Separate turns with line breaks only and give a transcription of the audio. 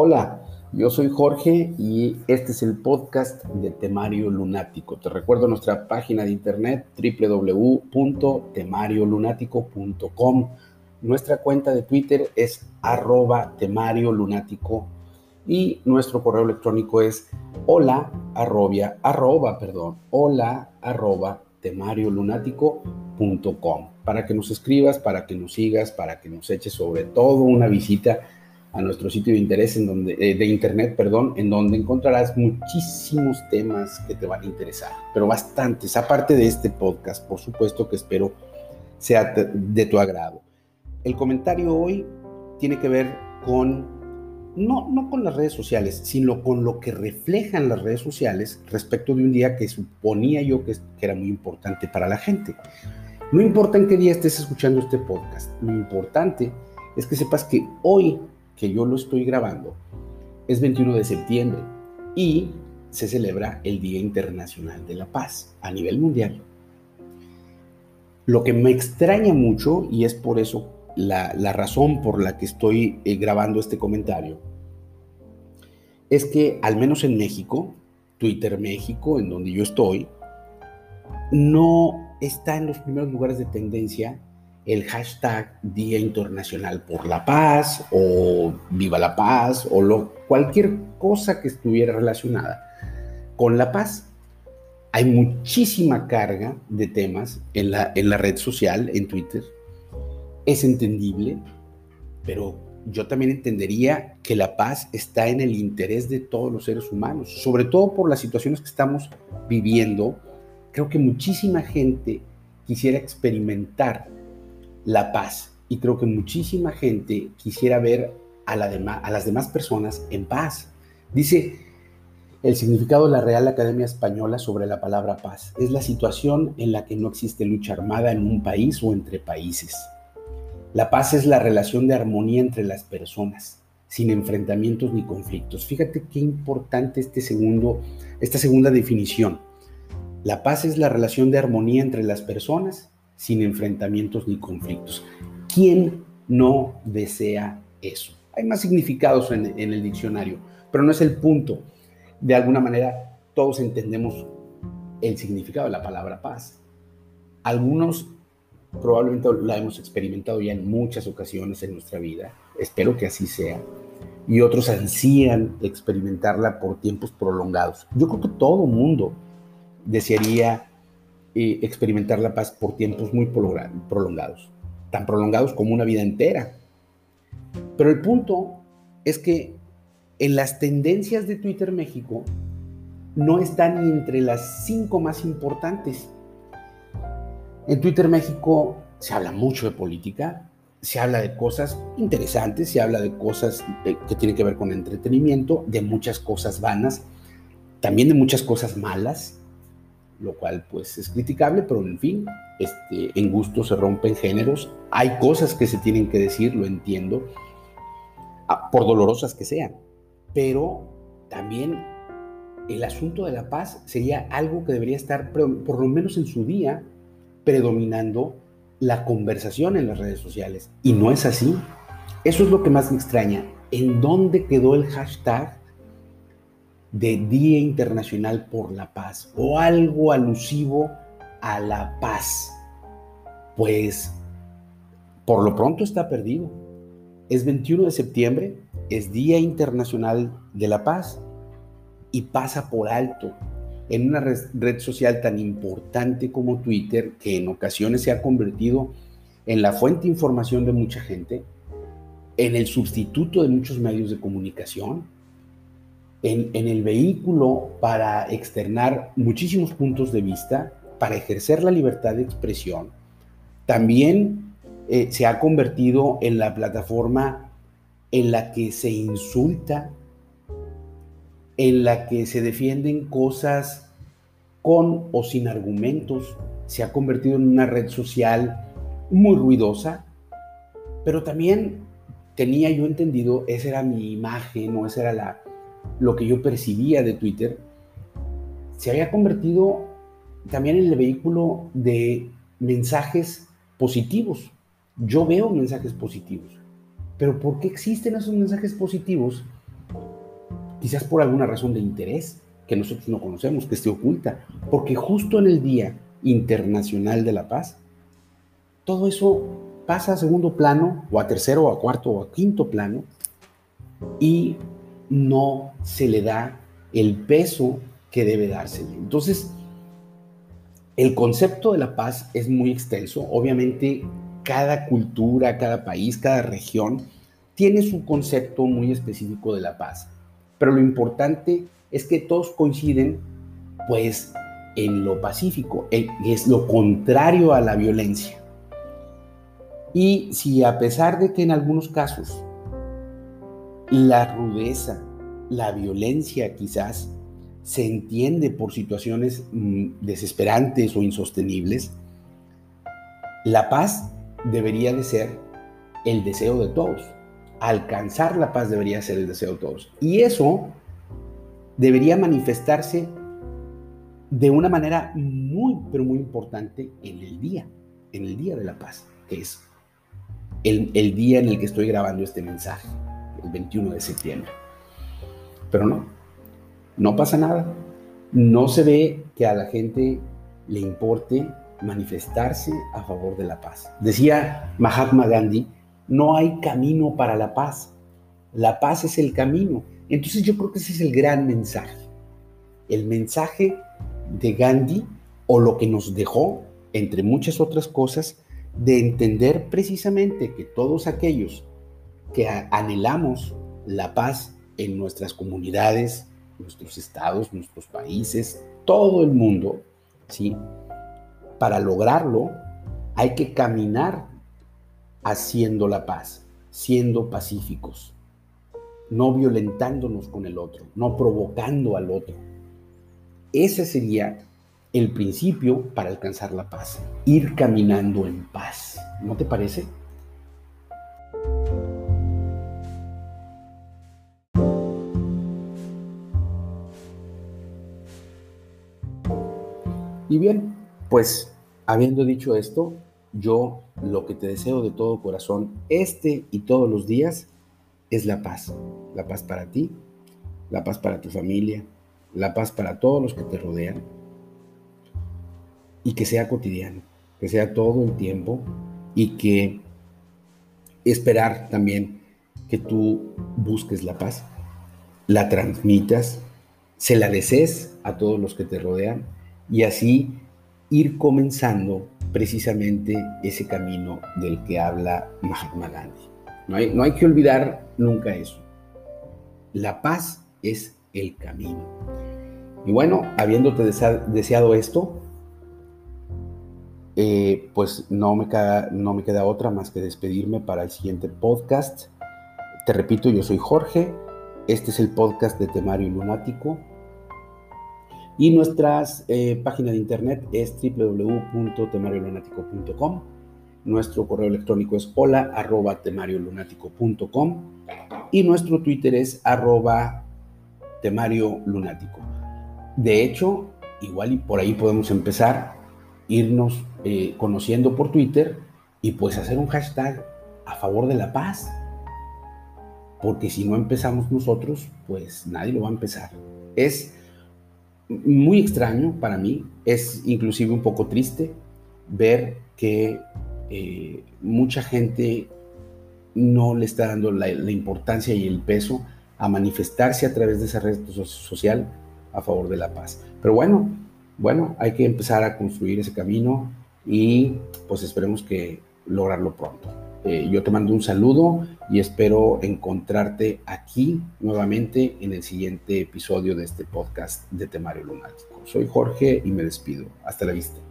Hola, yo soy Jorge y este es el podcast de Temario Lunático. Te recuerdo nuestra página de internet www.temariolunático.com. Nuestra cuenta de Twitter es arroba temario lunático y nuestro correo electrónico es hola arrobia, arroba, perdón, hola arroba temariolunático.com para que nos escribas, para que nos sigas, para que nos eches sobre todo una visita a nuestro sitio de interés en donde, eh, de internet, perdón, en donde encontrarás muchísimos temas que te van a interesar, pero bastantes, aparte de este podcast, por supuesto que espero sea de tu agrado. El comentario hoy tiene que ver con, no, no con las redes sociales, sino con lo que reflejan las redes sociales respecto de un día que suponía yo que, que era muy importante para la gente. No importa en qué día estés escuchando este podcast, lo importante es que sepas que hoy que yo lo estoy grabando, es 21 de septiembre y se celebra el Día Internacional de la Paz a nivel mundial. Lo que me extraña mucho, y es por eso la, razón por la que estoy eh, grabando este comentario, es que al menos en México, Twitter México, en donde yo estoy, no está en los primeros lugares de tendencia el hashtag Día Internacional por la Paz o Viva la Paz o lo, cualquier cosa que estuviera relacionada con la paz. Hay muchísima carga de temas en la, en la red social, en Twitter. Es entendible, pero yo también entendería que la paz está en el interés de todos los seres humanos, sobre todo por las situaciones que estamos viviendo. Creo que muchísima gente quisiera experimentar la paz. Y creo que muchísima gente quisiera ver a, la a las demás personas en paz. Dice el significado de la Real Academia Española sobre la palabra paz. Es la situación en la que no existe lucha armada en un país o entre países. La paz es la relación de armonía entre las personas, sin enfrentamientos ni conflictos. Fíjate qué importante este segundo, esta segunda definición. La paz es la relación de armonía entre las personas, sin enfrentamientos ni conflictos. ¿Quién no desea eso? Hay más significados en, el diccionario, pero no es el punto. De alguna manera, todos entendemos el significado de la palabra paz. Algunos probablemente la hemos experimentado ya en muchas ocasiones en nuestra vida, espero que así sea, y otros ansían experimentarla por tiempos prolongados. Yo creo que todo mundo desearía experimentar la paz por tiempos muy prolongados, tan prolongados como una vida entera. Pero el punto es que en las tendencias de Twitter México no están entre las cinco más importantes. En Twitter México se habla mucho de política, se habla de cosas interesantes, se habla de cosas que tienen que ver con entretenimiento, de muchas cosas vanas, también de muchas cosas malas, lo cual pues es criticable, pero en fin, este, en gusto se rompen géneros, hay cosas que se tienen que decir, lo entiendo, ah, por dolorosas que sean, pero también el asunto de la paz sería algo que debería estar, por lo menos en su día, predominando la conversación en las redes sociales. Y no es así. Eso es lo que más me extraña. ¿En dónde quedó el hashtag de Día Internacional por la Paz o algo alusivo a la paz. Pues por lo pronto está perdido. Es 21 de septiembre, es Día Internacional de la Paz y pasa por alto en una red social tan importante como Twitter, que en ocasiones se ha convertido en la fuente de información de mucha gente, en el sustituto de muchos medios de comunicación, en, el vehículo para externar muchísimos puntos de vista, para ejercer la libertad de expresión, también eh, se ha convertido en la plataforma en la que se insulta, en la que se defienden cosas con o sin argumentos, se ha convertido en una red social muy ruidosa, pero también tenía yo entendido, esa era mi imagen o esa era la, lo que yo percibía de Twitter, se había convertido también en el vehículo de mensajes positivos. Yo veo mensajes positivos, pero ¿por qué existen esos mensajes positivos quizás por alguna razón de interés que nosotros no conocemos, que se oculta, porque justo en el Día Internacional de la Paz, todo eso pasa a segundo plano, o a tercero, o a cuarto, o a quinto plano, y no se le da el peso que debe dársele. Entonces, el concepto de la paz es muy extenso. Obviamente, cada cultura, cada país, cada región tiene su concepto muy específico de la paz. Pero lo importante es que todos coinciden, pues, en lo pacífico, es lo contrario a la violencia. Y si a pesar de que en algunos casos la rudeza, la violencia quizás se entiende por situaciones mm, desesperantes o insostenibles, la paz debería de ser el deseo de todos. Alcanzar la paz debería ser el deseo de todos. Y eso debería manifestarse de una manera muy, pero muy importante en el día, en el día de la paz, que es el, el día en el que estoy grabando este mensaje, el 21 de septiembre. Pero no, no pasa nada. No se ve que a la gente le importe manifestarse a favor de la paz. Decía Mahatma Gandhi, no hay camino para la paz. La paz es el camino. Entonces yo creo que ese es el gran mensaje. El mensaje de Gandhi o lo que nos dejó, entre muchas otras cosas, de entender precisamente que todos aquellos que anhelamos la paz en nuestras comunidades, nuestros estados, nuestros países, todo el mundo, ¿sí? Para lograrlo hay que caminar haciendo la paz, siendo pacíficos, no violentándonos con el otro, no provocando al otro. Ese sería el principio para alcanzar la paz, ir caminando en paz. ¿No te parece? Bien, pues habiendo dicho esto, yo lo que te deseo de todo corazón, este y todos los días, es la paz. La paz para ti, la paz para tu familia, la paz para todos los que te rodean. Y que sea cotidiano, que sea todo el tiempo y que esperar también que tú busques la paz, la transmitas, se la desees a todos los que te rodean y así ir comenzando precisamente ese camino del que habla Mahatma Gandhi. No hay, no hay que olvidar nunca eso. La paz es el camino. Y bueno, habiéndote deseado esto, eh, pues no me, queda, no me queda otra más que despedirme para el siguiente podcast. Te repito, yo soy Jorge. Este es el podcast de Temario Lunático. Y nuestra eh, página de internet es www.temariolunático.com. Nuestro correo electrónico es hola arroba temariolunático.com y nuestro Twitter es arroba temario. De hecho, igual y por ahí podemos empezar, irnos eh, conociendo por Twitter y pues hacer un hashtag a favor de la paz. Porque si no empezamos nosotros, pues nadie lo va a empezar. Es muy extraño para mí, es inclusive un poco triste ver que eh, mucha gente no le está dando la, importancia y el peso a manifestarse a través de esa red social a favor de la paz. Pero bueno, bueno, hay que empezar a construir ese camino y pues esperemos que lograrlo pronto. Eh, yo te mando un saludo y espero encontrarte aquí nuevamente en el siguiente episodio de este podcast de Temario Lunático. Soy Jorge y me despido. Hasta la vista.